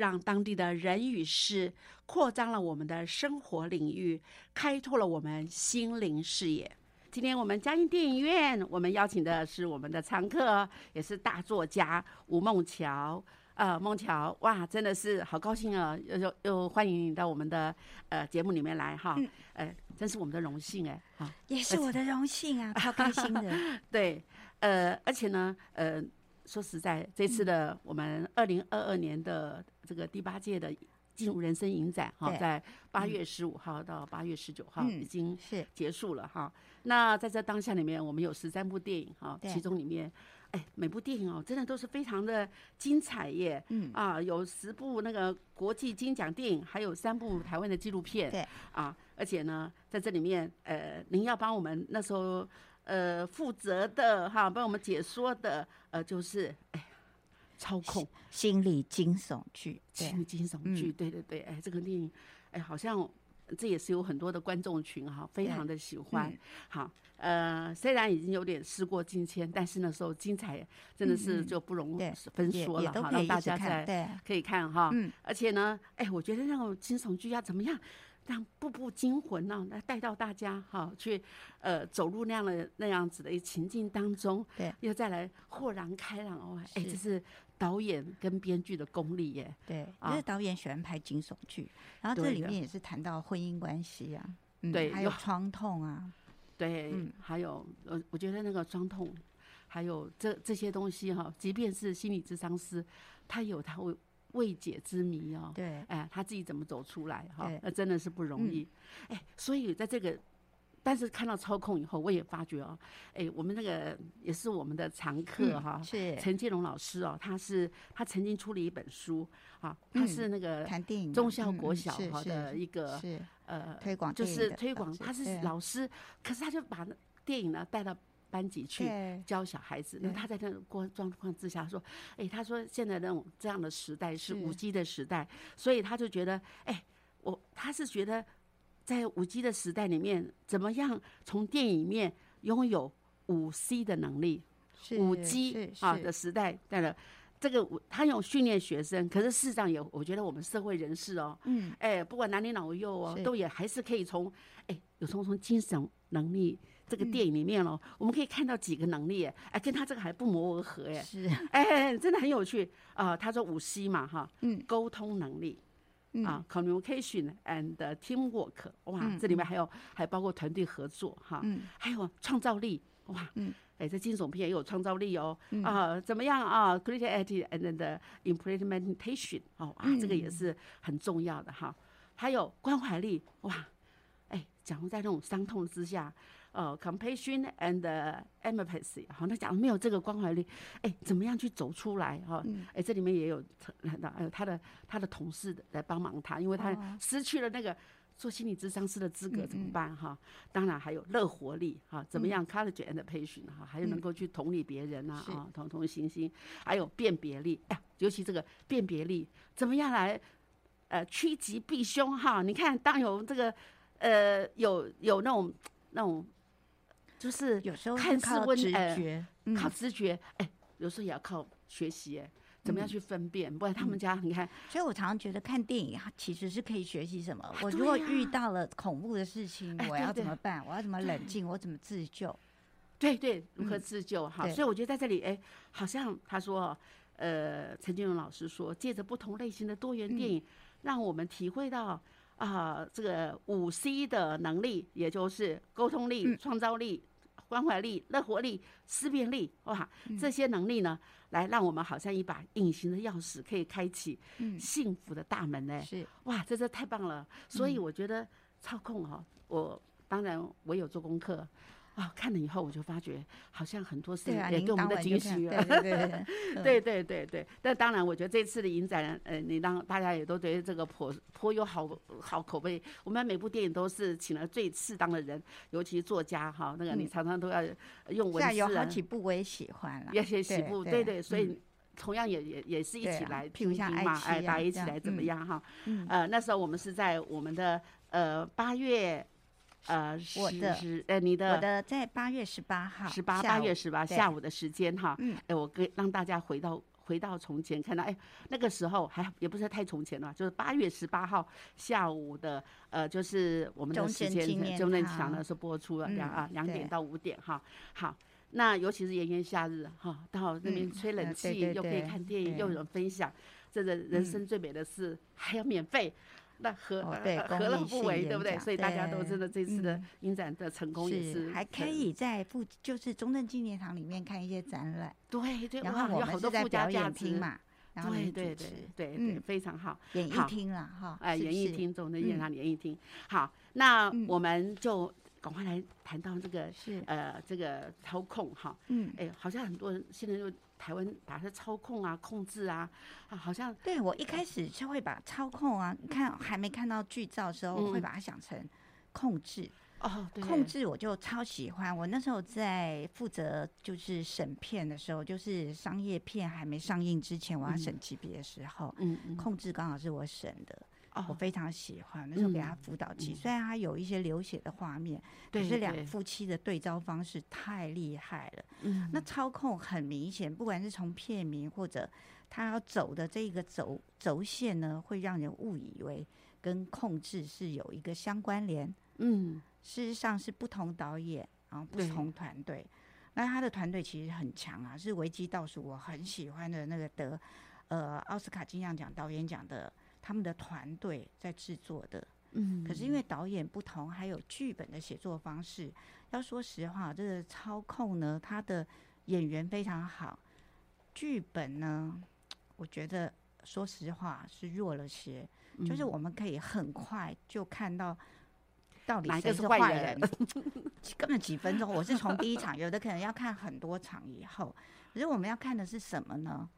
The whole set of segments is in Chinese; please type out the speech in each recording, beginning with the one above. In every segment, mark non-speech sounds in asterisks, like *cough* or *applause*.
让当地的人与事扩张了我们的生活领域，开拓了我们心灵视野。今天我们嘉音电影院，我们邀请的是我们的常客，也是大作家吴梦桥。呃，梦桥，哇，真的是好高兴啊！又又又欢迎你到我们的呃节目里面来哈，呃，真是我们的荣幸哎，好，也是我的荣幸啊，超开心的。*laughs* 对，呃，而且呢，呃。说实在，这次的我们二零二二年的这个第八届的进入人生影展哈，在八月十五号到八月十九号已经是结束了哈。那在这当下里面，我们有十三部电影哈，其中里面哎，每部电影哦，真的都是非常的精彩耶。嗯啊，有十部那个国际金奖电影，还有三部台湾的纪录片。对啊，而且呢，在这里面呃，您要帮我们那时候。呃，负责的哈，帮我们解说的，呃，就是哎，操控心理惊悚剧，心理惊悚剧，对对对，哎，这个电影，哎，好像这也是有很多的观众群哈，非常的喜欢。好，呃，虽然已经有点事过境迁，但是那时候精彩真的是就不容分说了哈，让大家在可以看哈。嗯，而且呢，哎，我觉得那种惊悚剧要怎么样？让步步惊魂呢，来带到大家哈，去呃走入那样的那样子的一情境当中，对，又再来豁然开朗哦，哎，这是。导演跟编剧的功力耶，对，因为导演喜欢拍惊悚剧，然后这里面也是谈到婚姻关系啊，对，还有创痛啊，对，还有呃，我觉得那个创痛，还有这这些东西哈，即便是心理智商师，他有他会。未解之谜哦，对，哎，他自己怎么走出来哈？那真的是不容易，哎，所以在这个，但是看到操控以后，我也发觉哦，哎，我们那个也是我们的常客哈，是陈建龙老师哦，他是他曾经出了一本书啊，他是那个谈电影中校国小哈的一个是呃推广，就是推广，他是老师，可是他就把电影呢带到。班级去教小孩子，那他在那光状况之下说：“哎，他说现在那种这样的时代是五 G 的时代，所以他就觉得，哎，我他是觉得在五 G 的时代里面，怎么样从电影里面拥有五 C 的能力？五 G 啊的时代，对了，这个他有训练学生，可是事实上也，我觉得我们社会人士哦，嗯，哎，不管男女老幼哦，都也还是可以从哎有从从精神能力。”这个电影里面哦，我们可以看到几个能力，哎，跟他这个还不谋而合，哎，是，哎，真的很有趣啊。他说五 C 嘛，哈，嗯，沟通能力，啊，communication and teamwork，哇，这里面还有还包括团队合作，哈，嗯，还有创造力，哇，嗯，哎，这惊悚片也有创造力哦，啊，怎么样啊？creativity and the implementation，哦，啊，这个也是很重要的哈。还有关怀力，哇。假如在那种伤痛之下，呃，compassion and empathy，好，那讲没有这个关怀力，哎，怎么样去走出来哈？哎，这里面也有谈到，还有他的他的同事来帮忙他，因为他失去了那个做心理咨商师的资格，怎么办哈？当然还有乐活力哈，怎么样 courage and patience 哈，还有能够去同理别人呐啊，同同情心，还有辨别力，哎，尤其这个辨别力，怎么样来呃趋吉避凶哈？你看，当有这个呃有有那种那种。就是有时候看似靠直觉，靠直觉，哎，有时候也要靠学习，哎，怎么样去分辨？不然他们家你看，所以我常常觉得看电影其实是可以学习什么。我如果遇到了恐怖的事情，我要怎么办？我要怎么冷静？我怎么自救？对对，如何自救？哈，所以我觉得在这里，哎，好像他说，呃，陈俊荣老师说，借着不同类型的多元电影，让我们体会到啊，这个五 C 的能力，也就是沟通力、创造力。关怀力、乐活力、思辨力，哇，这些能力呢，来让我们好像一把隐形的钥匙，可以开启幸福的大门呢。是，哇，这这太棒了。所以我觉得操控哈，我当然我有做功课。啊，看了以后我就发觉，好像很多事也给我们的惊喜了。对对对，对对对 *laughs* 对。但当然，我觉得这次的影展，呃，你让大家也都对这个颇颇有好好口碑。我们每部电影都是请了最适当的人，尤其作家哈，那个你常常都要用文字。有好几部我也喜欢了，有些几部，对对，所以同样也也也是一起来评评嘛，哎，大家一起来怎么样哈？呃，那时候我们是在我们的呃八月。呃，我的呃，你的我的在八月十八号，十八八月十八下午的时间哈，嗯，哎，我跟让大家回到回到从前，看到哎，那个时候还也不是太从前了，就是八月十八号下午的呃，就是我们的时间，中正强呢是播出了两啊两点到五点哈，好，那尤其是炎炎夏日哈，到那边吹冷气，又可以看电影，又有人分享，这个人生最美的事还要免费。那何何乐不为，对不对？所以大家都真的这次的影展的成功也是还可以在附就是中正纪念堂里面看一些展览，对对，然后我们是在表演厅嘛，然后对对对对对，非常好，演艺厅了哈，哎，演艺厅中正纪念堂演艺厅，好，那我们就。赶快来谈到这个是呃这个操控哈，嗯，哎，好像很多人现在就台湾把它操控啊、控制啊，啊，好像对我一开始就会把操控啊，看还没看到剧照的时候，会把它想成控制哦，控制我就超喜欢。我那时候在负责就是审片的时候，就是商业片还没上映之前，我要审级别的时候，嗯，控制刚好是我审的。我非常喜欢那时候给他辅导期，虽然他有一些流血的画面，可是两夫妻的对招方式太厉害了。嗯，那操控很明显，不管是从片名或者他要走的这个轴轴线呢，会让人误以为跟控制是有一个相关联。嗯，事实上是不同导演，然后不同团队。那他的团队其实很强啊，是维基倒数我很喜欢的那个得呃奥斯卡金像奖导演奖的。他们的团队在制作的，嗯，可是因为导演不同，还有剧本的写作方式。要说实话，这个操控呢，他的演员非常好，剧本呢，我觉得说实话是弱了些。就是我们可以很快就看到到底谁是坏人，*laughs* 根本几分钟。我是从第一场，有的可能要看很多场以后。可是我们要看的是什么呢？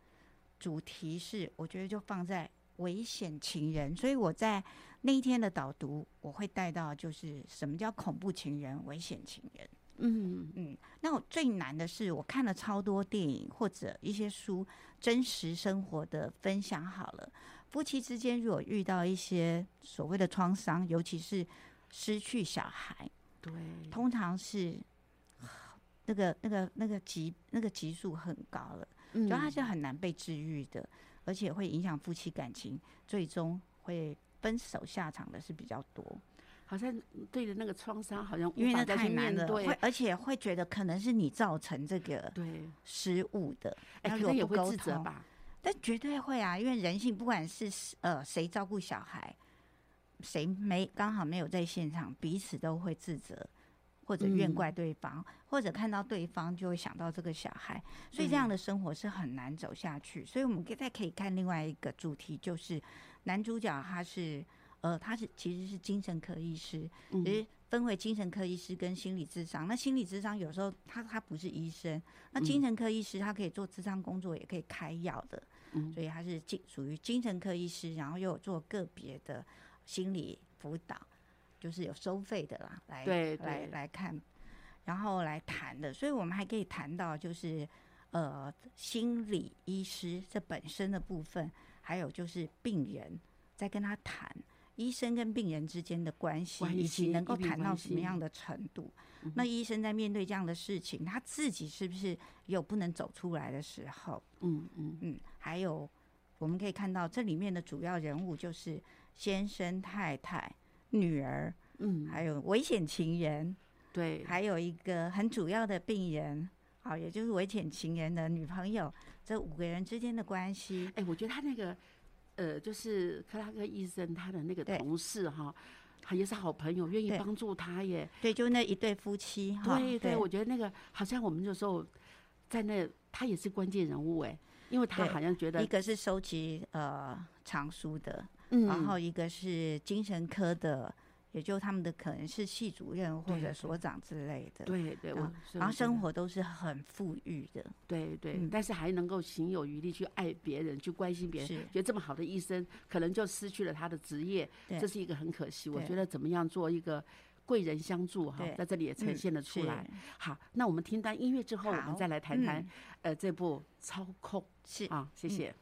主题是，我觉得就放在。危险情人，所以我在那一天的导读，我会带到就是什么叫恐怖情人、危险情人。嗯嗯，那我最难的是，我看了超多电影或者一些书，真实生活的分享。好了，夫妻之间如果遇到一些所谓的创伤，尤其是失去小孩，对，通常是那个那个那个级那个级数很高了，就他是很难被治愈的。而且会影响夫妻感情，最终会分手下场的是比较多。好像对着那个创伤，好像因为那太难了，会而且会觉得可能是你造成这个对失误的，哎，可能也会自责吧？但绝对会啊，因为人性不管是呃谁照顾小孩，谁没刚好没有在现场，彼此都会自责。或者怨怪对方，或者看到对方就会想到这个小孩，所以这样的生活是很难走下去。所以我们可以再可以看另外一个主题，就是男主角他是呃他是其实是精神科医师，其实分为精神科医师跟心理智商。那心理智商有时候他他不是医生，那精神科医师他可以做智商工作，也可以开药的，所以他是精属于精神科医师，然后又有做个别的心理辅导，就是有收费的啦，来来来看，然后来谈的。所以我们还可以谈到就是呃心理医师这本身的部分，还有就是病人在跟他谈。医生跟病人之间的关系，以及能够谈到什么样的程度？那医生在面对这样的事情，他自己是不是有不能走出来的时候？嗯嗯嗯。还有，我们可以看到这里面的主要人物就是先生、太太、女儿，嗯，还有危险情人，对，还有一个很主要的病人，好，也就是危险情人的女朋友，这五个人之间的关系。哎，我觉得他那个。呃，就是克拉克医生他的那个同事哈，他也是好朋友，愿意帮助他耶。对，就那一对夫妻。对对，我觉得那个好像我们有时候在那，他也是关键人物哎，因为他好像觉得一个是收集呃藏书的，然后一个是精神科的。也就他们的可能是系主任或者所长之类的，对对，然后生活都是很富裕的，对对，但是还能够行有余力去爱别人，去关心别人，觉得这么好的医生可能就失去了他的职业，这是一个很可惜。我觉得怎么样做一个贵人相助哈，在这里也呈现了出来。好，那我们听完音乐之后，我们再来谈谈呃这部操控是啊，谢谢。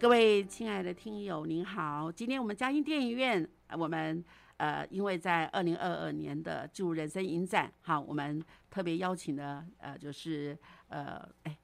各位亲爱的听友，您好！今天我们嘉音电影院，我们呃，因为在二零二二年的《祝人生影展》，好，我们特别邀请的呃，就是呃，哎。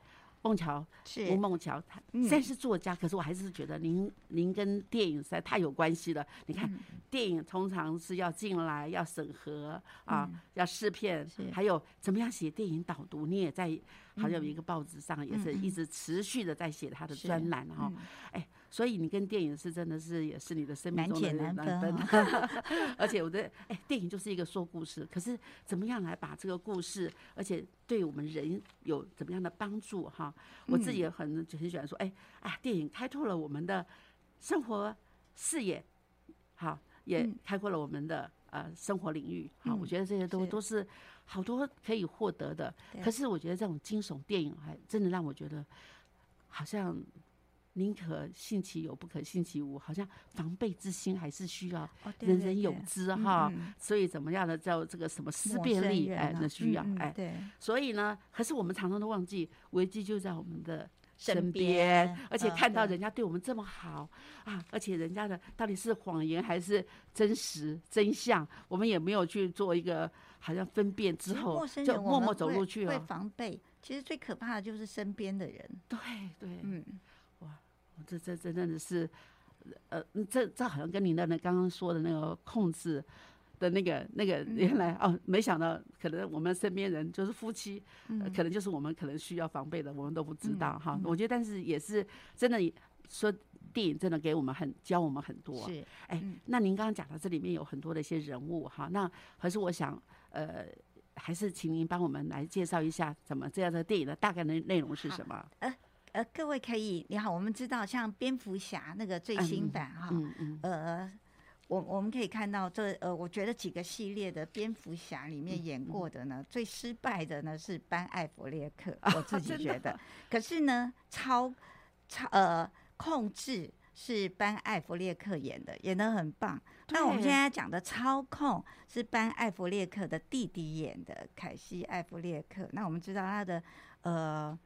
孟桥是。吴孟桥，他虽然是作家，可是我还是觉得您您跟电影实在太有关系了。你看，电影通常是要进来要审核啊，要试片，还有怎么样写电影导读，你也在好像有一个报纸上也是一直持续的在写他的专栏哈。哎。所以你跟电影是真的是也是你的生命中的难分，*laughs* 而且我觉得哎，电影就是一个说故事，可是怎么样来把这个故事，而且对我们人有怎么样的帮助哈？我自己也很很喜欢说，哎啊，电影开拓了我们的生活视野，好，也开阔了我们的呃生活领域，好，我觉得这些都都是好多可以获得的。可是我觉得这种惊悚电影还真的让我觉得好像。宁可信其有，不可信其无，好像防备之心还是需要人人有之哈。所以怎么样的叫这个什么思辨力，哎，那需要哎。对。所以呢，可是我们常常都忘记，危机就在我们的身边，而且看到人家对我们这么好啊，而且人家的到底是谎言还是真实真相，我们也没有去做一个好像分辨之后，就默默走路去了。会防备，其实最可怕的就是身边的人。对对，嗯。这这这真的是，呃，这这好像跟您的那刚刚说的那个控制的那个那个原来哦，没想到可能我们身边人就是夫妻，可能就是我们可能需要防备的，我们都不知道哈。我觉得，但是也是真的说电影真的给我们很教我们很多。是，哎，那您刚刚讲到这里面有很多的一些人物哈，那还是我想呃，还是请您帮我们来介绍一下，怎么这样的电影的大概的内容是什么？呃，各位可以，你好，我们知道像蝙蝠侠那个最新版哈，呃，我我们可以看到这呃，我觉得几个系列的蝙蝠侠里面演过的呢，最失败的呢是班艾弗列克，我自己 *laughs* 觉得。可是呢，超超呃控制是班艾弗列克演的，演的很棒。那我们现在讲的操控是班艾弗列克的弟弟演的，凯西艾弗列克。那我们知道他的呃。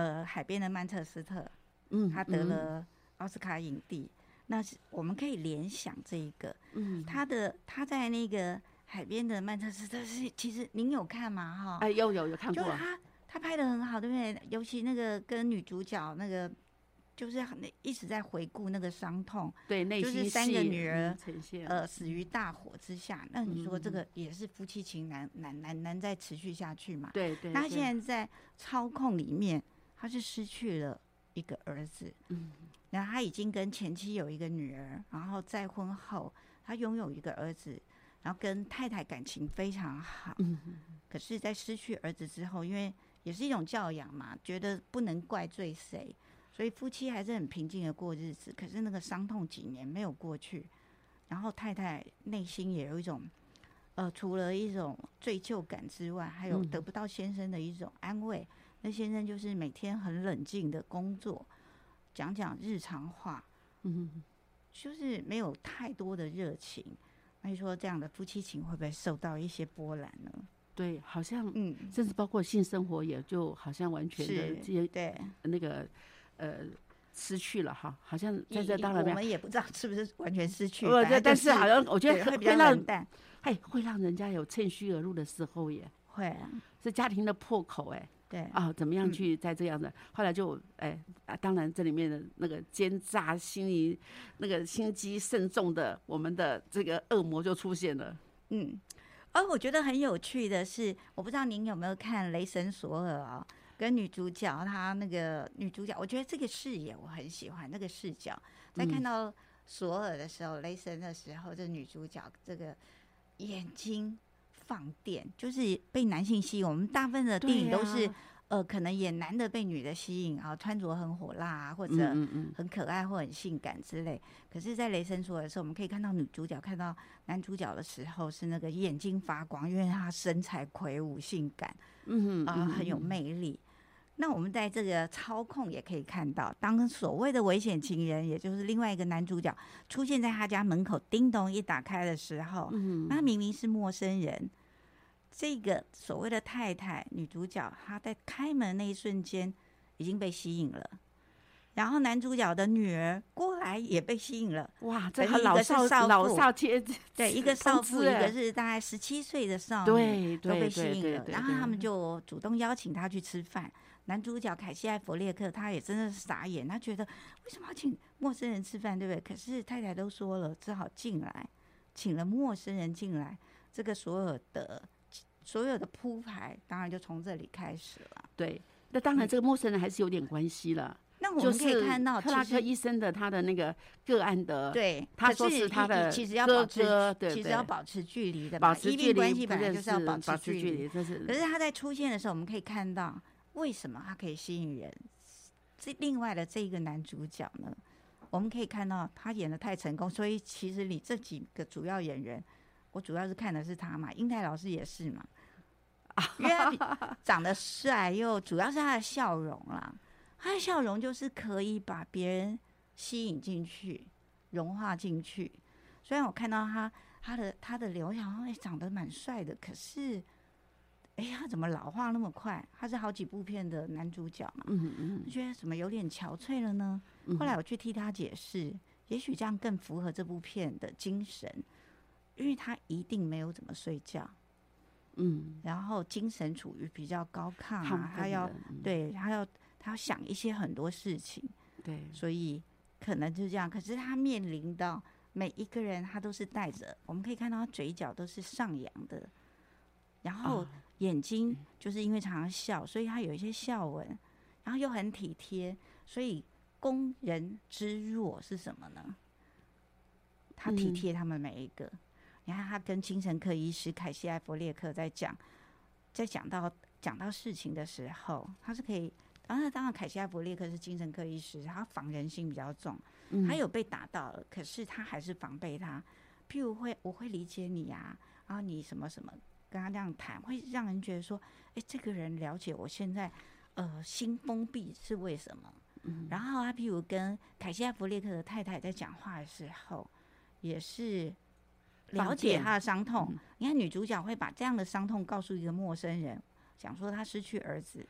呃，海边的曼彻斯特，嗯，他得了奥斯卡影帝，那是我们可以联想这一个，嗯，他的他在那个海边的曼彻斯特是，其实您有看吗？哈，哎，有有有看过，就是他他拍的很好，对不对？尤其那个跟女主角那个，就是很一直在回顾那个伤痛，对，就是三个女儿呃死于大火之下，那你说这个也是夫妻情难难难难再持续下去嘛？对对，那现在在操控里面。他是失去了一个儿子，嗯，然后他已经跟前妻有一个女儿，然后再婚后他拥有一个儿子，然后跟太太感情非常好，嗯，可是，在失去儿子之后，因为也是一种教养嘛，觉得不能怪罪谁，所以夫妻还是很平静的过日子。可是那个伤痛几年没有过去，然后太太内心也有一种，呃，除了一种罪疚感之外，还有得不到先生的一种安慰。那先生就是每天很冷静的工作，讲讲日常话，嗯，就是没有太多的热情。那你说这样的夫妻情会不会受到一些波澜呢？对，好像，嗯，甚至包括性生活，也就好像完全的这些对那个呃失去了哈，好像在这当然我们也不知道是不是完全失去，但是好像我觉得会比较冷淡，哎，会让人家有趁虚而入的时候也会啊，是家庭的破口哎。对啊，怎么样去在这样的？后来就哎啊，当然这里面的那个奸诈、心疑那个心机慎重的，我们的这个恶魔就出现了。嗯，而我觉得很有趣的是，我不知道您有没有看《雷神索尔》啊？跟女主角她那个女主角，我觉得这个视野我很喜欢，那个视角在看到索尔的时候，雷神的时候，这女主角这个眼睛。放电就是被男性吸引，我们大部分的电影都是，呃，可能演男的被女的吸引啊，穿着很火辣啊，或者很可爱或很性感之类。可是，在雷神说的时候，我们可以看到女主角看到男主角的时候是那个眼睛发光，因为他身材魁梧、性感，嗯啊，很有魅力。那我们在这个操控也可以看到，当所谓的危险情人，也就是另外一个男主角出现在他家门口，叮咚一打开的时候，嗯，那明明是陌生人。这个所谓的太太女主角，她在开门那一瞬间已经被吸引了，然后男主角的女儿过来也被吸引了。哇，这个老少老少皆对，一个少妇，一个是大概十七岁的少女，都被吸引了。然后他们就主动邀请他去吃饭。男主角凯西·艾弗列克他也真的是傻眼，他觉得为什么要请陌生人吃饭，对不对？可是太太都说了，只好进来，请了陌生人进来，这个所有的。所有的铺排当然就从这里开始了。对，那当然这个陌生人还是有点关系了。那我们可以看到克拉克医生的他的那个个案的，对，他说是他的其实要保持，其实要保持距离的，保持距离关系本来就是要保持距离。可是他在出现的时候，我们可以看到为什么他可以吸引人。这另外的这一个男主角呢，我们可以看到他演的太成功，所以其实你这几个主要演员。我主要是看的是他嘛，英泰老师也是嘛，因为他 *laughs* 长得帅，又主要是他的笑容啦。他的笑容就是可以把别人吸引进去、融化进去。虽然我看到他他的他的脸，我想哎长得蛮帅的，可是哎他怎么老化那么快？他是好几部片的男主角嘛，嗯嗯，觉得怎么有点憔悴了呢？后来我去替他解释，也许这样更符合这部片的精神，因为他一定没有怎么睡觉。嗯，然后精神处于比较高亢啊，他要对他要他要想一些很多事情，对，所以可能就是这样。可是他面临到每一个人，他都是带着，我们可以看到他嘴角都是上扬的，然后眼睛就是因为常常笑，所以他有一些笑纹，然后又很体贴。所以工人之弱是什么呢？他体贴他们每一个。你看他跟精神科医师凯西·埃弗列克在讲，在讲到讲到事情的时候，他是可以。当然，当然，凯西·埃弗列克是精神科医师，他防人心比较重。他有被打到了，可是他还是防备他。譬如会，我会理解你呀，然后你什么什么跟他这样谈，会让人觉得说，哎，这个人了解我现在呃心封闭是为什么。然后他譬如跟凯西·埃弗列克的太太在讲话的时候，也是。了解他的伤痛，你看女主角会把这样的伤痛告诉一个陌生人，讲说她失去儿子，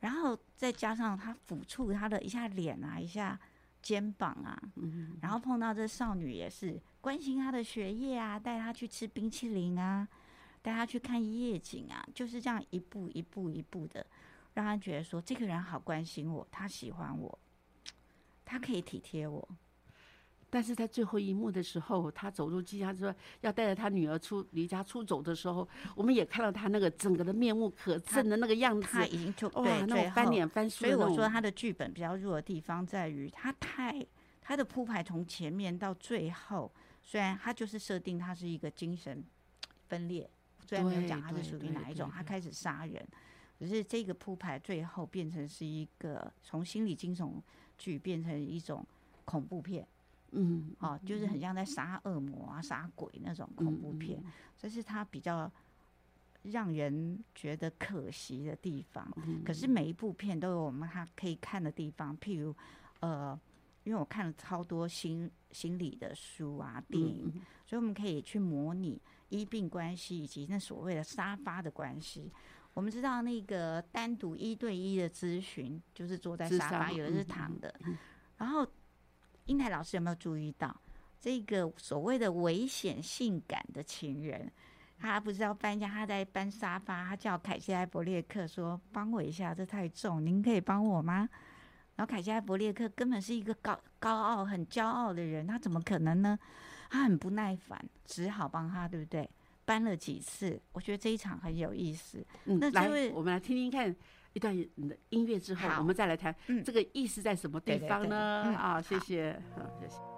然后再加上他抚触他的一下脸啊，一下肩膀啊，嗯然后碰到这少女也是关心她的学业啊，带她去吃冰淇淋啊，带她去看夜景啊，就是这样一步一步一步的，让她觉得说这个人好关心我，他喜欢我，他可以体贴我。但是在最后一幕的时候，他走入机家说要带着他女儿出离家出走的时候，我们也看到他那个整个的面目可憎的那个样子，他已经就对那种翻脸翻书。所以我说他的剧本比较弱的地方在于，他太他的铺排从前面到最后，虽然他就是设定他是一个精神分裂，虽然没有讲他是属于哪一种，他开始杀人，可是这个铺排最后变成是一个从心理惊悚剧变成一种恐怖片。嗯，哦，就是很像在杀恶魔啊、杀鬼那种恐怖片，这是他比较让人觉得可惜的地方。可是每一部片都有我们他可以看的地方，譬如呃，因为我看了超多心心理的书啊、电影，所以我们可以去模拟医病关系以及那所谓的沙发的关系。我们知道那个单独一对一的咨询，就是坐在沙发，有的是躺的，然后。英台老师有没有注意到这个所谓的危险性感的情人？他不是要搬家，他在搬沙发，他叫凯西·埃伯列克说：“帮我一下，这太重，您可以帮我吗？”然后凯西·埃伯列克根本是一个高高傲、很骄傲的人，他怎么可能呢？他很不耐烦，只好帮他，对不对？搬了几次，我觉得这一场很有意思。嗯，那来，我们来听听看。一段音乐之后，我们再来谈这个意思在什么地方呢？啊，谢谢，好，谢谢。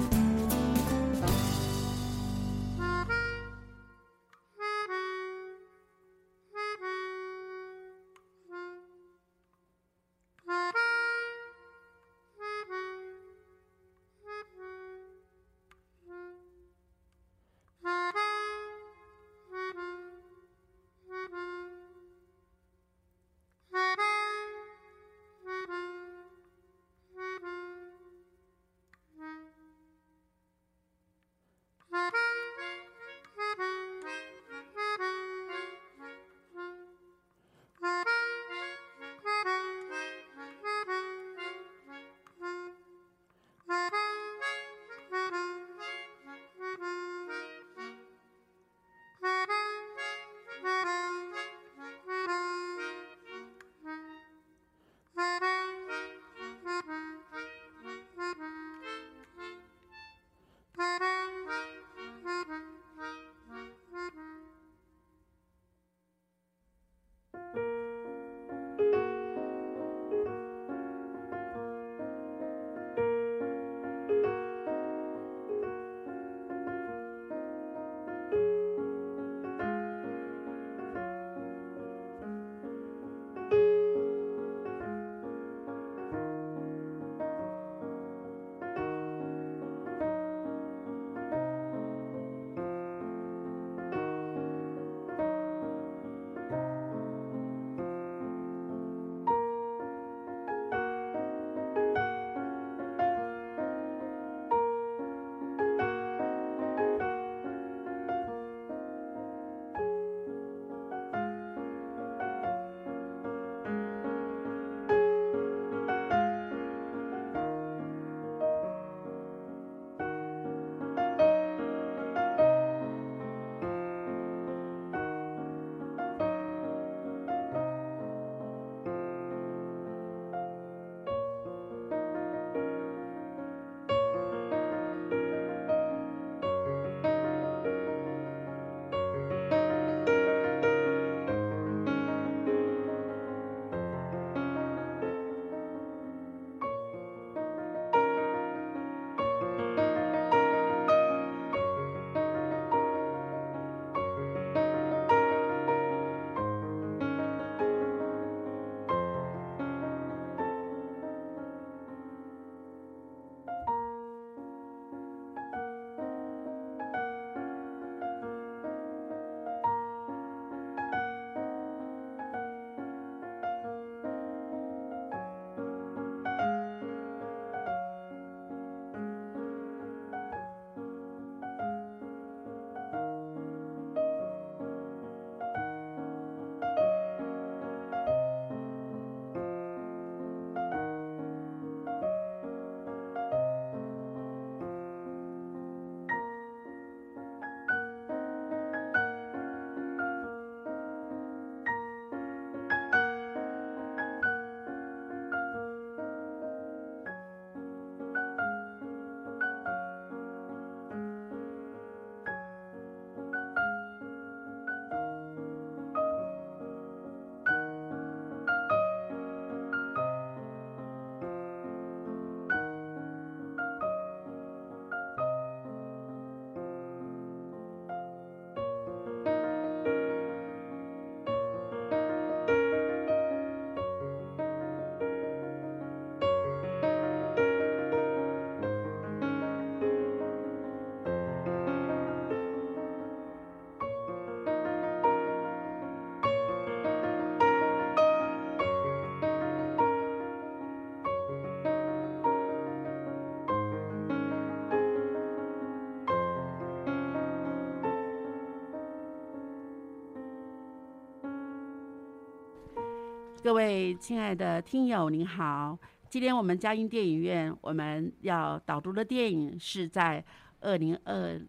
各位亲爱的听友，您好！今天我们嘉音电影院我们要导读的电影是在二零二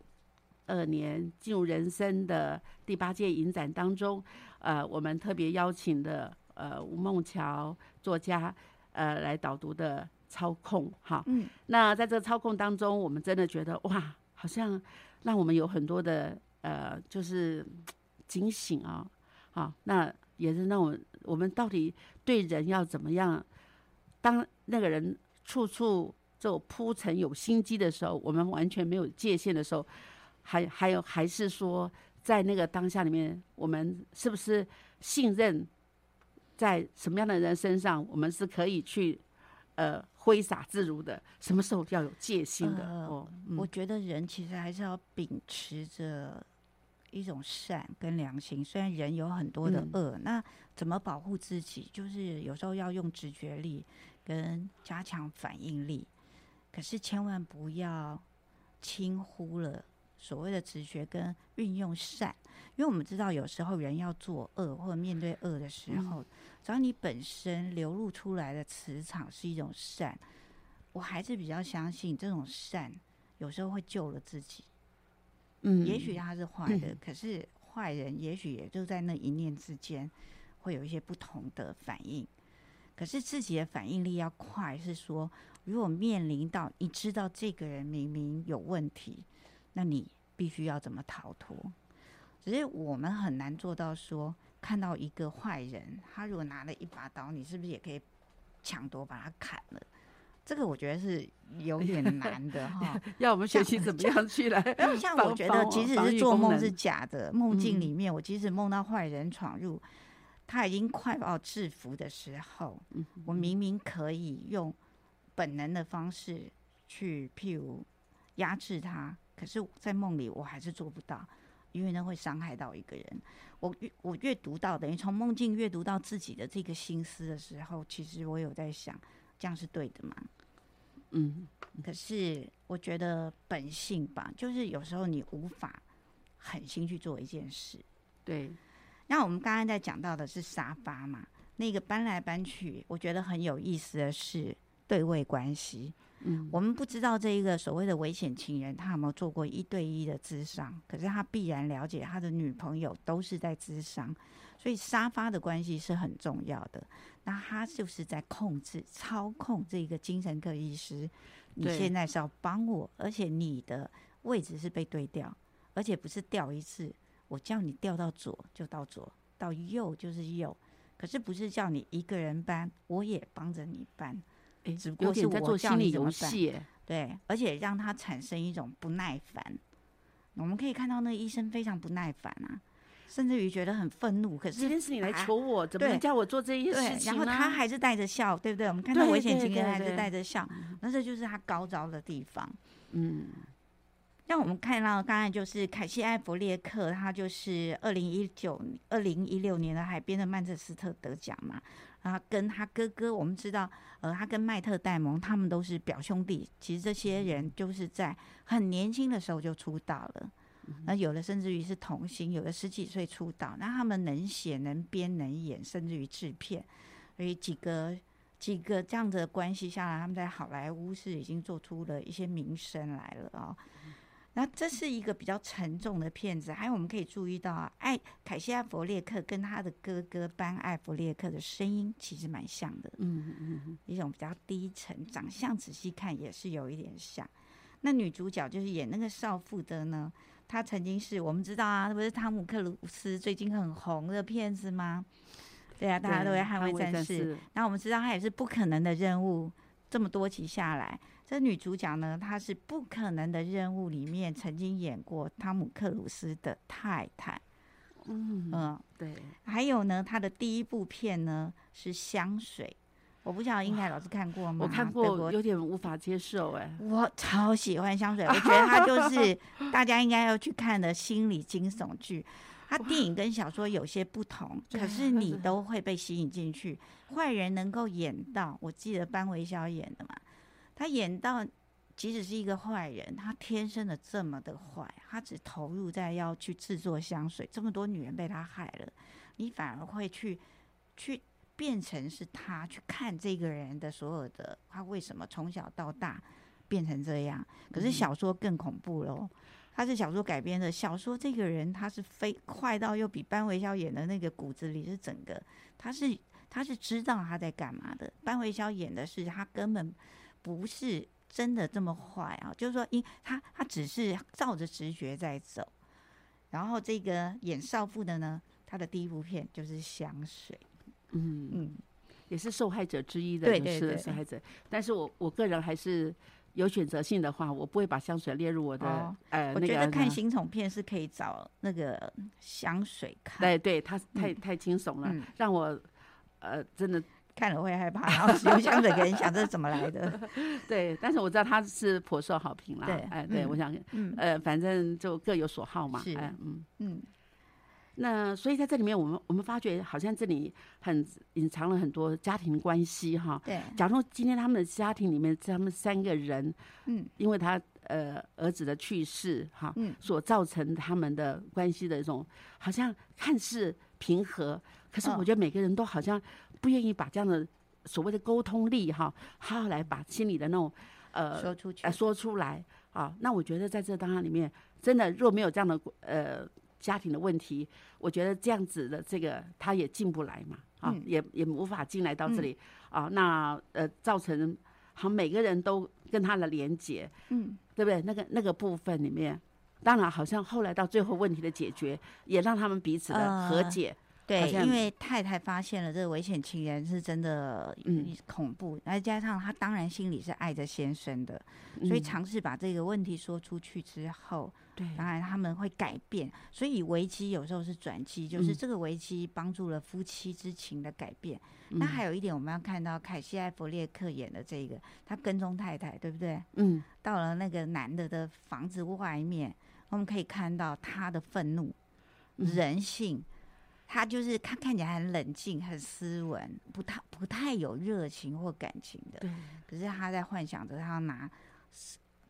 二年进入人生的第八届影展当中，呃，我们特别邀请的呃吴梦桥作家呃来导读的操控哈。嗯。那在这个操控当中，我们真的觉得哇，好像让我们有很多的呃，就是警醒啊。好，那也是让我我们到底对人要怎么样？当那个人处处就铺陈有心机的时候，我们完全没有界限的时候，还还有还是说，在那个当下里面，我们是不是信任在什么样的人身上，我们是可以去呃挥洒自如的？什么时候要有戒心的？哦，我觉得人其实还是要秉持着一种善跟良心，虽然人有很多的恶，那怎么保护自己？就是有时候要用直觉力跟加强反应力。可是千万不要轻忽了所谓的直觉跟运用善，因为我们知道有时候人要做恶或者面对恶的时候，只要你本身流露出来的磁场是一种善，我还是比较相信这种善有时候会救了自己。嗯，也许他是坏的，可是坏人也许也就在那一念之间会有一些不同的反应。可是自己的反应力要快，是说。如果面临到你知道这个人明明有问题，那你必须要怎么逃脱？只是我们很难做到说，看到一个坏人，他如果拿了一把刀，你是不是也可以抢夺把他砍了？这个我觉得是有 *laughs* 点难的哈。*laughs* 要我们学习怎么样去来？像我觉得，即使是做梦是假的，梦境里面，我即使梦到坏人闯入，他已经快要制服的时候，我明明可以用。本能的方式去，譬如压制他，可是，在梦里我还是做不到，因为那会伤害到一个人。我阅我阅读到，等于从梦境阅读到自己的这个心思的时候，其实我有在想，这样是对的吗？嗯，可是我觉得本性吧，就是有时候你无法狠心去做一件事。对，那我们刚刚在讲到的是沙发嘛，那个搬来搬去，我觉得很有意思的是。对位关系，嗯，我们不知道这一个所谓的危险情人，他有没有做过一对一的智商？可是他必然了解他的女朋友都是在智商，所以沙发的关系是很重要的。那他就是在控制、操控这个精神科医师。你现在是要帮我，而且你的位置是被对调，而且不是调一次，我叫你调到左就到左，到右就是右，可是不是叫你一个人搬，我也帮着你搬。哎，只不过是在做心理游戏，对，而且让他产生一种不耐烦。我们可以看到，那个医生非常不耐烦啊，甚至于觉得很愤怒。可是今天是你来求我，怎么能叫我做这些事情然后他还是带着笑，对不对？我们看到危险情人还是带着笑，那这就是他高招的地方。嗯，让我们看到刚才就是凯西·艾弗列克，他就是二零一九、二零一六年的海边的曼彻斯特得奖嘛。啊，跟他哥哥，我们知道，呃，他跟麦特戴蒙他们都是表兄弟。其实这些人就是在很年轻的时候就出道了，那有的甚至于是童星，有的十几岁出道。那他们能写、能编、能演，甚至于制片，所以几个几个这样子的关系下来，他们在好莱坞是已经做出了一些名声来了啊。那这是一个比较沉重的片子，还有我们可以注意到，艾凯西·艾弗列克跟他的哥哥班·艾弗列克的声音其实蛮像的，嗯嗯嗯，一种比较低沉，长相仔细看也是有一点像。那女主角就是演那个少妇的呢，她曾经是我们知道啊，不是汤姆·克鲁斯最近很红的片子吗？对啊，大家都会捍卫战士。那我们知道她也是不可能的任务，这么多集下来。这女主角呢，她是《不可能的任务》里面曾经演过汤姆克鲁斯的太太。嗯嗯，对。还有呢，她的第一部片呢是《香水》，我不晓得英台老师看过吗？我看过，有点无法接受哎。我超喜欢《香水》，我觉得它就 *laughs* 是大家应该要去看的心理惊悚剧。它电影跟小说有些不同，可是 *laughs* 你都会被吸引进去。坏人能够演到，我记得班维肖演的嘛。他演到，即使是一个坏人，他天生的这么的坏，他只投入在要去制作香水，这么多女人被他害了，你反而会去去变成是他去看这个人的所有的，他为什么从小到大变成这样？可是小说更恐怖喽，他是小说改编的。小说这个人他是飞快到又比班维肖演的那个骨子里是整个，他是他是知道他在干嘛的。班维肖演的是他根本不是真的这么坏啊，就是说，因他他只是照着直觉在走。然后这个演少妇的呢，他的第一部片就是香水，嗯嗯，也是受害者之一的，对对对，受害者。但是我我个人还是。有选择性的话，我不会把香水列入我的呃。我觉得看新宠片是可以找那个香水看。对对，它太太惊悚了，让我呃真的看了会害怕，然后使用香水给人想这是怎么来的。*laughs* 对，但是我知道他是颇受好评啦。对，哎，对我想，呃，反正就各有所好嘛。是，嗯嗯。那所以在这里面，我们我们发觉好像这里很隐藏了很多家庭关系哈。对。假如今天他们的家庭里面，他们三个人，嗯，因为他呃儿子的去世哈，嗯，所造成他们的关系的一种好像看似平和，可是我觉得每个人都好像不愿意把这样的所谓的沟通力哈，好好来把心里的那种呃说出去，说出来啊。那我觉得在这当中里面，真的若没有这样的呃。家庭的问题，我觉得这样子的这个他也进不来嘛，啊，也也无法进来到这里啊，那呃造成好每个人都跟他的连接，嗯，对不对？那个那个部分里面，当然好像后来到最后问题的解决，也让他们彼此的和解。对，因为太太发现了这个危险情人是真的恐怖，再加上她当然心里是爱着先生的，所以尝试把这个问题说出去之后，对，当然他们会改变。所以危机有时候是转机，就是这个危机帮助了夫妻之情的改变。那还有一点，我们要看到凯西·艾弗列克演的这个，他跟踪太太，对不对？嗯，到了那个男的的房子外面，我们可以看到他的愤怒、人性。他就是他看起来很冷静、很斯文，不太不太有热情或感情的。对。可是他在幻想着他要拿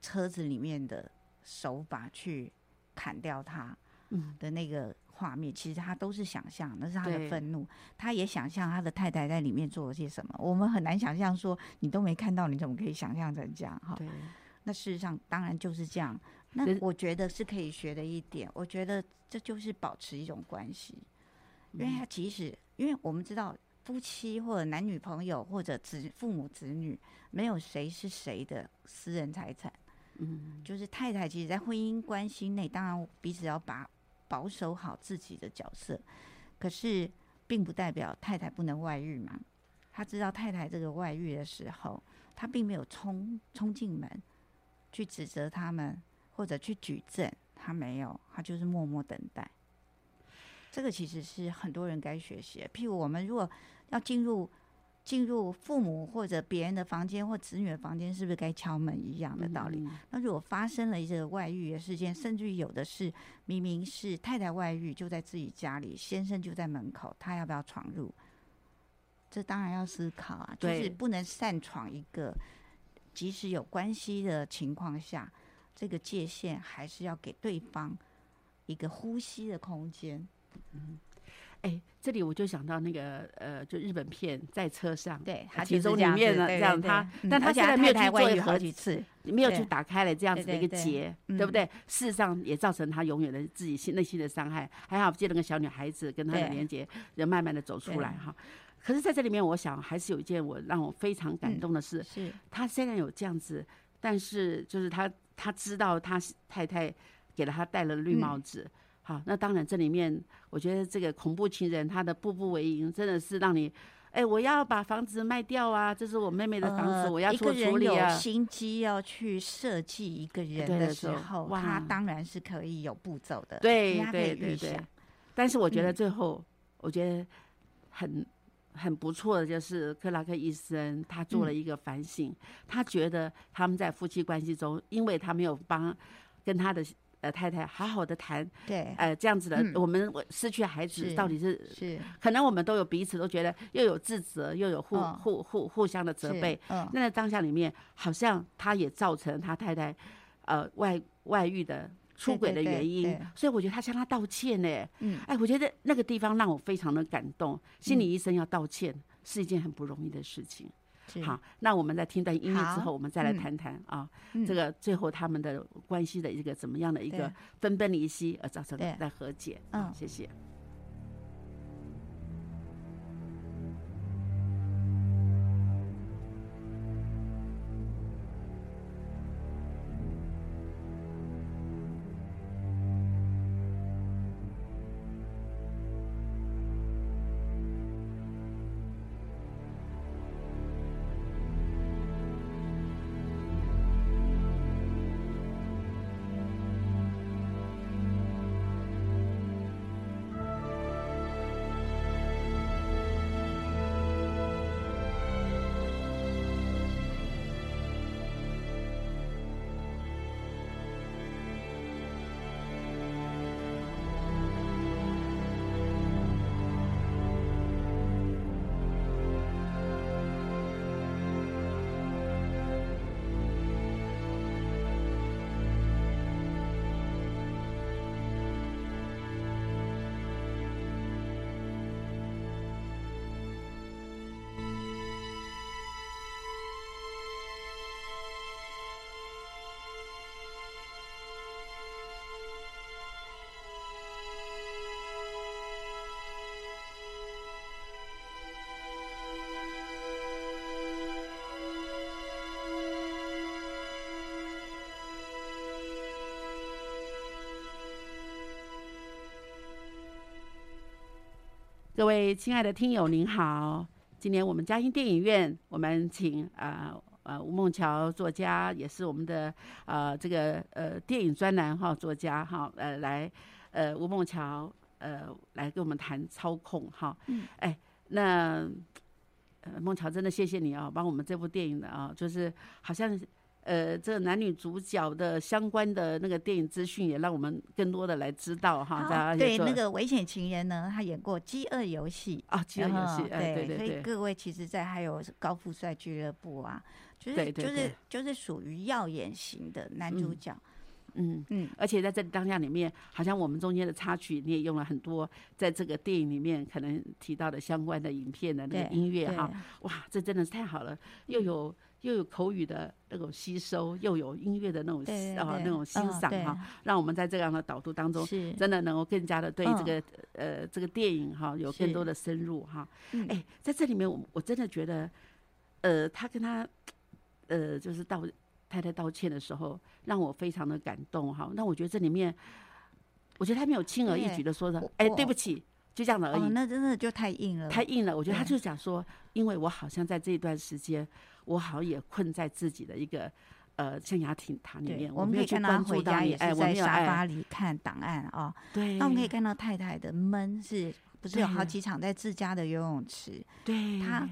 车子里面的手把去砍掉他的那个画面，其实他都是想象，那是他的愤怒。他也想象他的太太在里面做了些什么。我们很难想象说你都没看到，你怎么可以想象成这样？哈。对。那事实上当然就是这样。那我觉得是可以学的一点。我觉得这就是保持一种关系。因为他即使，因为我们知道夫妻或者男女朋友或者子父母子女，没有谁是谁的私人财产。嗯，就是太太，其实，在婚姻关系内，当然彼此要把保守好自己的角色，可是并不代表太太不能外遇嘛。他知道太太这个外遇的时候，他并没有冲冲进门去指责他们或者去举证，他没有，他就是默默等待。这个其实是很多人该学习。譬如我们如果要进入进入父母或者别人的房间或子女的房间，是不是该敲门一样的道理？那如果发生了一个外遇的事件，甚至于有的是明明是太太外遇，就在自己家里，先生就在门口，他要不要闯入？这当然要思考啊，就是不能擅闯一个，即使有关系的情况下，这个界限还是要给对方一个呼吸的空间。嗯，哎，这里我就想到那个呃，就日本片在车上，对，其中里面呢，这样他，但他现在没有去做好几次，没有去打开了这样子的一个结，对不对？事实上也造成他永远的自己心内心的伤害。还好借了个小女孩子跟他的连接，人慢慢的走出来哈。可是在这里面，我想还是有一件我让我非常感动的事，是他虽然有这样子，但是就是他他知道他太太给了他戴了绿帽子。好，那当然，这里面我觉得这个恐怖情人他的步步为营，真的是让你，哎，我要把房子卖掉啊！这是我妹妹的房子，我要做处理啊。有心机要去设计一个人的时候，他当然是可以有步骤的，对对对对。但是我觉得最后，我觉得很很不错的就是克拉克医生，他做了一个反省，他觉得他们在夫妻关系中，因为他没有帮跟他的。呃，太太，好好的谈，对，呃，这样子的，我们失去孩子到底是是，可能我们都有彼此都觉得又有自责，又有互互互互相的责备。嗯，那在当下里面，好像他也造成他太太呃外外遇的出轨的原因，所以我觉得他向他道歉呢。嗯，哎，我觉得那个地方让我非常的感动。心理医生要道歉是一件很不容易的事情。好，那我们在听段音乐之后，我们再来谈谈啊，这个最后他们的关系的一个怎么样的一个分崩离析而造成的和解。嗯，谢谢。各位亲爱的听友，您好！今年我们嘉兴电影院，我们请啊呃吴梦桥作家，也是我们的呃这个呃电影专栏哈作家哈呃来呃吴梦桥呃来跟我们谈操控哈。嗯。哎，那呃梦桥真的谢谢你啊，帮我们这部电影的啊，就是好像。呃，这个男女主角的相关的那个电影资讯，也让我们更多的来知道哈。对，那个危险情人呢，他演过《饥饿游戏》啊，《饥饿游戏》对对对。所以各位其实，在还有高富帅俱乐部啊，就是就是就是属于耀眼型的男主角。嗯嗯。而且在这当下里面，好像我们中间的插曲，你也用了很多在这个电影里面可能提到的相关的影片的那个音乐哈。哇，这真的是太好了，又有。又有口语的那种吸收，又有音乐的那种啊那种欣赏哈，让我们在这样的导读当中，真的能够更加的对这个呃这个电影哈有更多的深入哈。哎，在这里面我我真的觉得，呃，他跟他呃就是道太太道歉的时候，让我非常的感动哈。那我觉得这里面，我觉得他没有轻而易举的说的，哎，对不起。就这样的而已。那真的就太硬了。太硬了，我觉得他就想说，因为我好像在这一段时间，我好像也困在自己的一个呃象牙塔塔里面。我们可以看到他回家也是在沙发里看档案啊。对。那我们可以看到太太的闷，是不是有好几场在自家的游泳池？对。他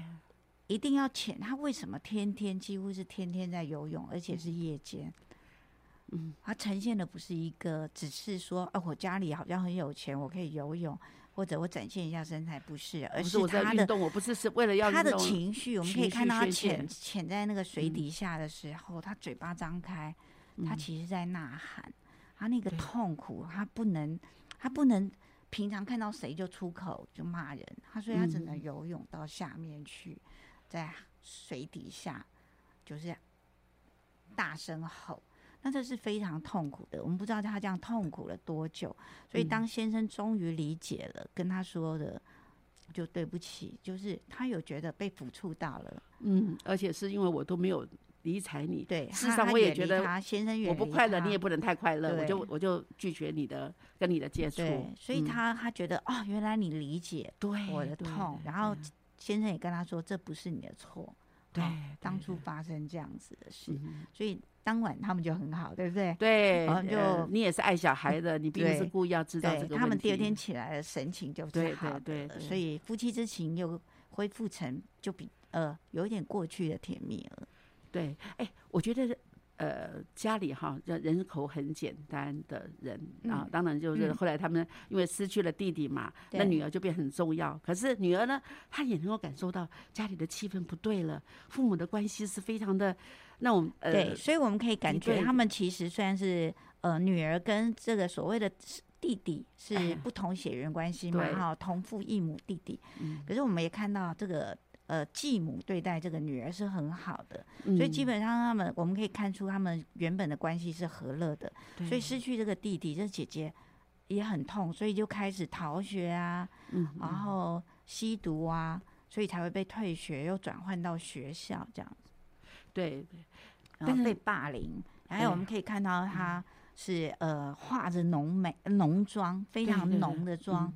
一定要潜，他为什么天天几乎是天天在游泳，而且是夜间？嗯。他呈现的不是一个，只是说，啊，我家里好像很有钱，我可以游泳。或者我展现一下身材，不是，而是他的，我不是是为了要他的情绪。我们可以看到他潜潜在那个水底下的时候，他嘴巴张开，他其实在呐喊，他那个痛苦，他不能，他不能平常看到谁就出口就骂人，他所以他只能游泳到下面去，在水底下就是大声吼。那这是非常痛苦的，我们不知道他这样痛苦了多久。所以当先生终于理解了，跟他说的就对不起，就是他有觉得被抚触到了。嗯，而且是因为我都没有理睬你。对，事实上我也觉得他先生我不快乐，你也不能太快乐，我就我就拒绝你的跟你的接触。所以他他觉得哦，原来你理解对我的痛，然后先生也跟他说这不是你的错。对，当初发生这样子的事，所以当晚他们就很好，对不对？对，然后就你也是爱小孩的，*laughs* 你并不是故意要知道这个他们第二天起来的神情就对对对，所以夫妻之情又恢复成就比呃有一点过去的甜蜜了。对，哎，我觉得。呃，家里哈，人口很简单的人啊，当然就是后来他们因为失去了弟弟嘛，那女儿就变很重要。可是女儿呢，她也能够感受到家里的气氛不对了，父母的关系是非常的那种。对，所以我们可以感觉他们其实虽然是呃女儿跟这个所谓的弟弟是 *laughs* 不同血缘关系嘛，哈，同父异母弟弟。嗯。可是我们也看到这个。呃继母对待这个女儿是很好的，所以基本上他们我们可以看出他们原本的关系是和乐的。所以失去这个弟弟，这姐姐也很痛，所以就开始逃学啊，然后吸毒啊，所以才会被退学，又转换到学校这样子。对对，然后被霸凌，还有我们可以看到他。是呃，化着浓眉浓妆，非常浓的妆。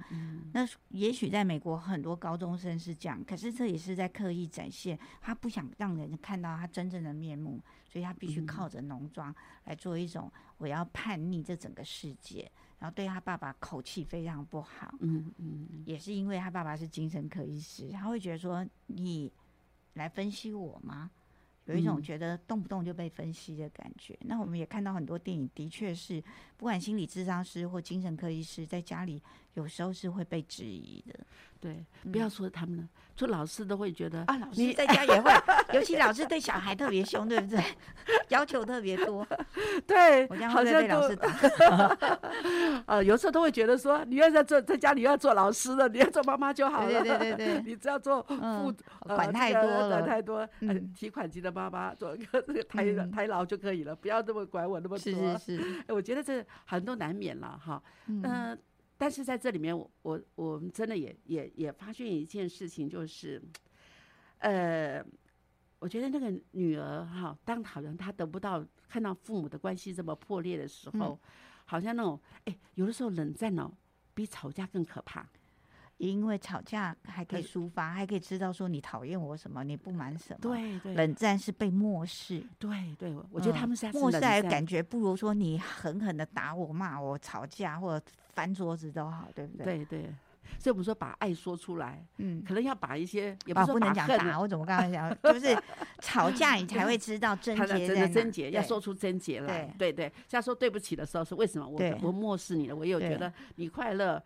那也许在美国很多高中生是这样，可是这也是在刻意展现他不想让人看到他真正的面目，所以他必须靠着浓妆来做一种我要叛逆这整个世界，然后对他爸爸口气非常不好。嗯嗯，也是因为他爸爸是精神科医师，他会觉得说你来分析我吗？有一种觉得动不动就被分析的感觉。那我们也看到很多电影，的确是不管心理智商师或精神科医师，在家里有时候是会被质疑的。对，不要说他们了，做老师都会觉得啊，老师在家也会，尤其老师对小孩特别凶，对不对？要求特别多。*laughs* 对，我好像被老师打。*laughs* 呃，有时候都会觉得说，你要在做在家里要做老师的，你要做妈妈就好了。对对对对，*laughs* 你只要做父管太多了，管太多，嗯，提款机的妈妈做个这个台台劳就可以了，不要这么管我那么多。是是是，哎我觉得这很多难免了哈。嗯。但是在这里面，我我我们真的也也也发现一件事情，就是，呃，我觉得那个女儿哈，当好像她得不到看到父母的关系这么破裂的时候，好像那种哎，有的时候冷战哦，比吵架更可怕。因为吵架还可以抒发，还可以知道说你讨厌我什么，你不满什么。对对，冷战是被漠视。对对，我觉得他们是漠视，感觉不如说你狠狠的打我、骂我、吵架或者翻桌子都好，对不对？对对。所以我们说把爱说出来，嗯，可能要把一些也不能讲打，我怎么刚刚讲，就是吵架你才会知道 *laughs* 真结在真结，要说出真结来，对对。像说对不起的时候是为什么？我我漠视你了，我有觉得你快乐，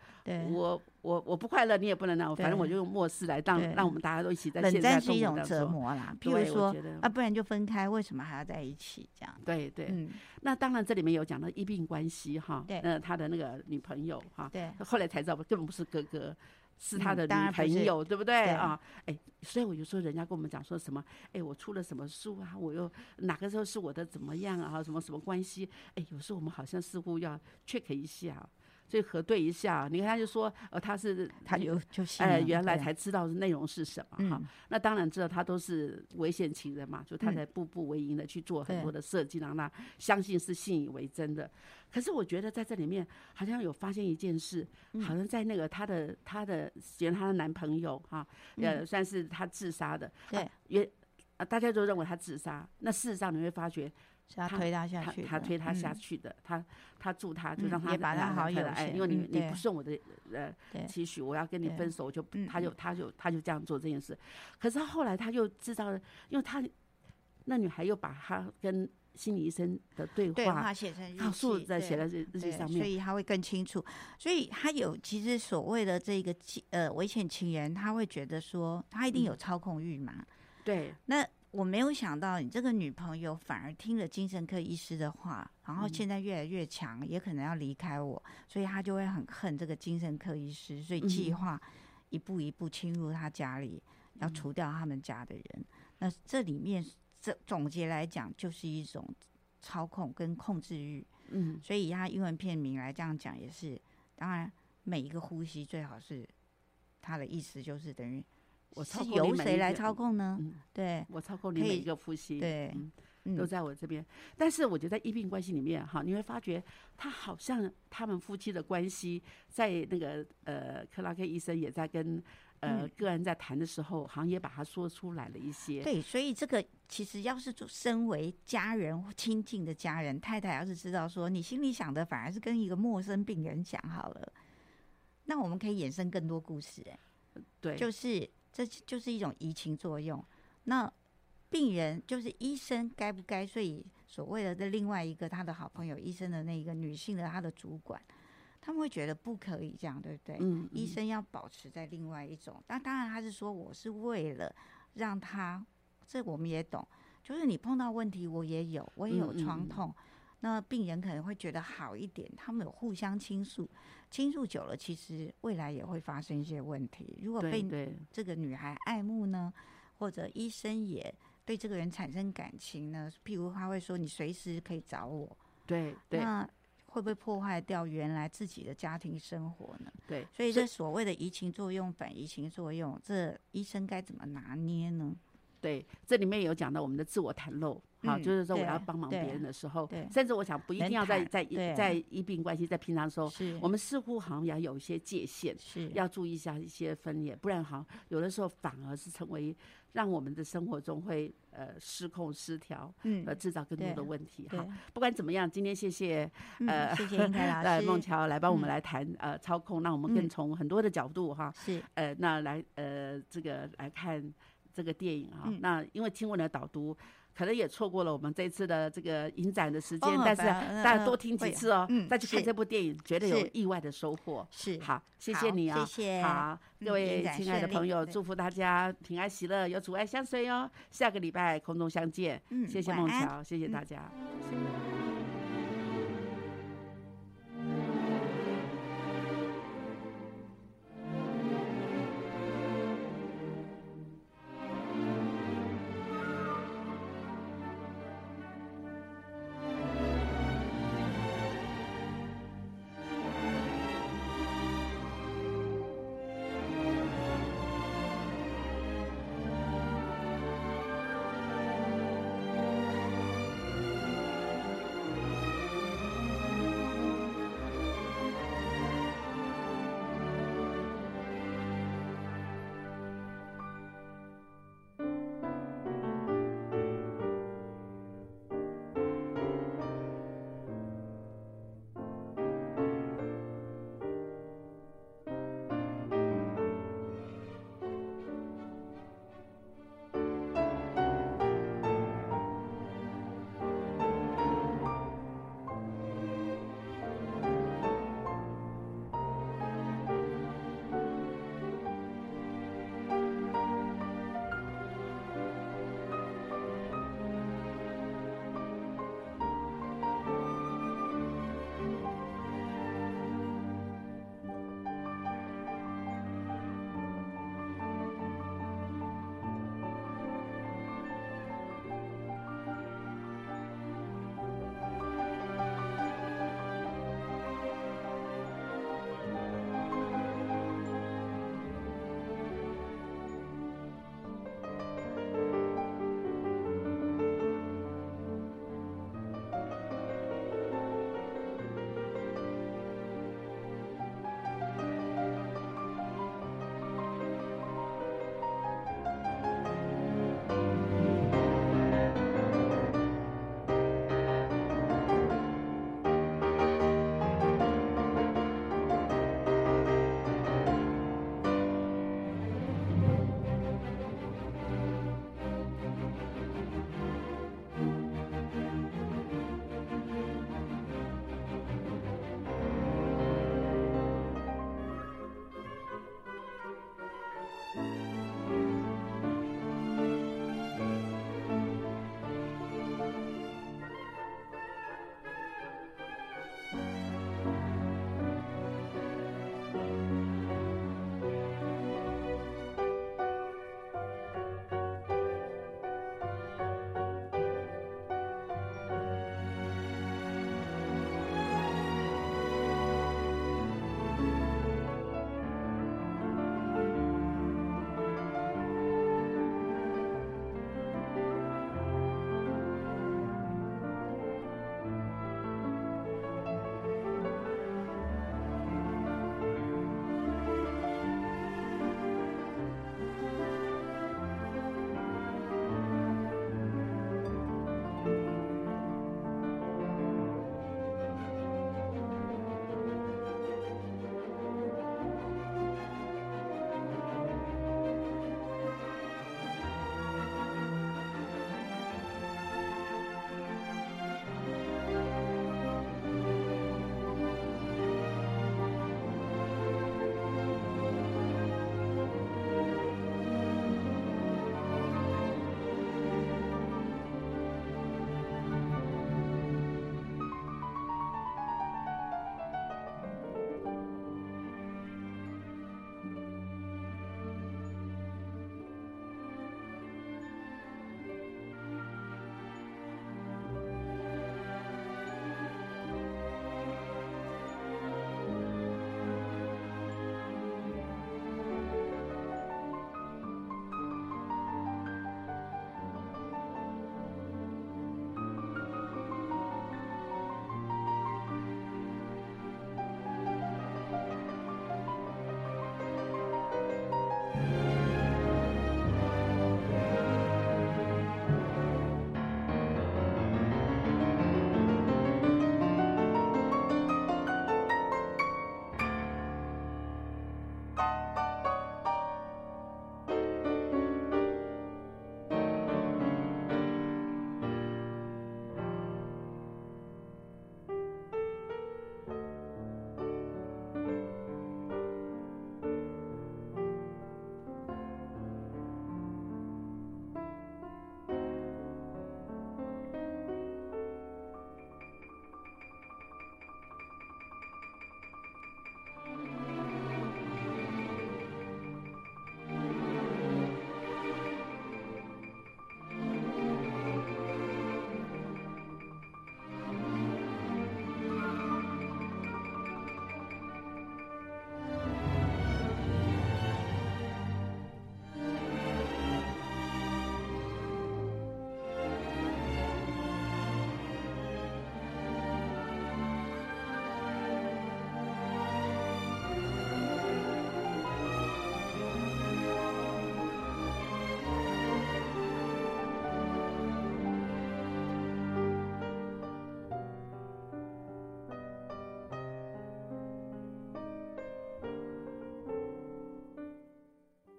我我我不快乐，你也不能让我，反正我就用漠视来当让我们大家都一起在冷战是一种折磨啦。譬如说啊，不然就分开，为什么还要在一起？这样对对。嗯，那当然这里面有讲到医病关系哈，对，呃，他的那个女朋友哈，对，后来才知道根本不是哥哥。是他的女朋友，对不对啊？哎，所以我就说，人家跟我们讲说什么？哎，我出了什么书啊？我又哪个时候是我的怎么样啊？什么什么关系？哎，有时候我们好像似乎要 check 一下。所以核对一下，你看他就说，呃，他是他有就哎，原来才知道内容是什么哈。那当然知道他都是危险情人嘛，就他在步步为营的去做很多的设计，让他相信是信以为真的。可是我觉得在这里面好像有发现一件事，好像在那个她的她的原她的男朋友哈，呃，算是她自杀的，对，也大家都认为他自杀。那事实上你会发觉。他推他下去，他推他下去的，他他助他，就让他也把他好友哎，因为你你不顺我的呃期许，我要跟你分手，我就他就他就他就这样做这件事。可是后来他又制造了，因为他那女孩又把他跟心理医生的对话写成日记，在写在日日记上面，所以他会更清楚。所以他有其实所谓的这个呃危险情人，他会觉得说他一定有操控欲嘛？对，那。我没有想到你这个女朋友反而听了精神科医师的话，然后现在越来越强，也可能要离开我，所以她就会很恨这个精神科医师，所以计划一步一步侵入他家里，要除掉他们家的人。那这里面这总结来讲，就是一种操控跟控制欲。嗯，所以他英文片名来这样讲也是，当然每一个呼吸最好是他的意思就是等于。我操控由谁来操控呢？对，我操控你每一个呼吸，对，都在我这边。但是我觉得在医病关系里面，哈，你会发觉他好像他们夫妻的关系，在那个呃，克拉克医生也在跟呃个人在谈的时候，好像也把它说出来了一些。对，所以这个其实要是身为家人亲近的家人，太太要是知道说你心里想的反而是跟一个陌生病人讲好了，那我们可以衍生更多故事。哎，对，就是。这就是一种移情作用。那病人就是医生，该不该？所以所谓的这另外一个他的好朋友，医生的那个女性的他的主管，他们会觉得不可以这样，对不对？嗯。医生要保持在另外一种。那当然，他是说我是为了让他，这我们也懂，就是你碰到问题，我也有，我也有创痛。那病人可能会觉得好一点，他们有互相倾诉，倾诉久了，其实未来也会发生一些问题。如果被这个女孩爱慕呢，或者医生也对这个人产生感情呢？譬如他会说你随时可以找我，对对，那会不会破坏掉原来自己的家庭生活呢？对，所以这所谓的移情作用、反移情作用，这医生该怎么拿捏呢？对，这里面有讲到我们的自我袒露，好，就是说我要帮忙别人的时候，甚至我想不一定要在在在医病关系，在平常的时候，我们似乎好像要有一些界限，是要注意一下一些分野，不然好有的时候反而是成为让我们的生活中会呃失控失调，嗯，呃制造更多的问题哈。不管怎么样，今天谢谢呃谢谢英台老师孟乔来帮我们来谈呃操控，让我们更从很多的角度哈，是呃那来呃这个来看。这个电影啊，那因为听闻的导读，可能也错过了我们这次的这个影展的时间，但是大家多听几次哦，再去看这部电影，觉得有意外的收获。是好，谢谢你啊，谢谢。好，各位亲爱的朋友，祝福大家平安喜乐，有阻碍相随哦。下个礼拜空中相见。嗯，谢谢孟桥，谢谢大家。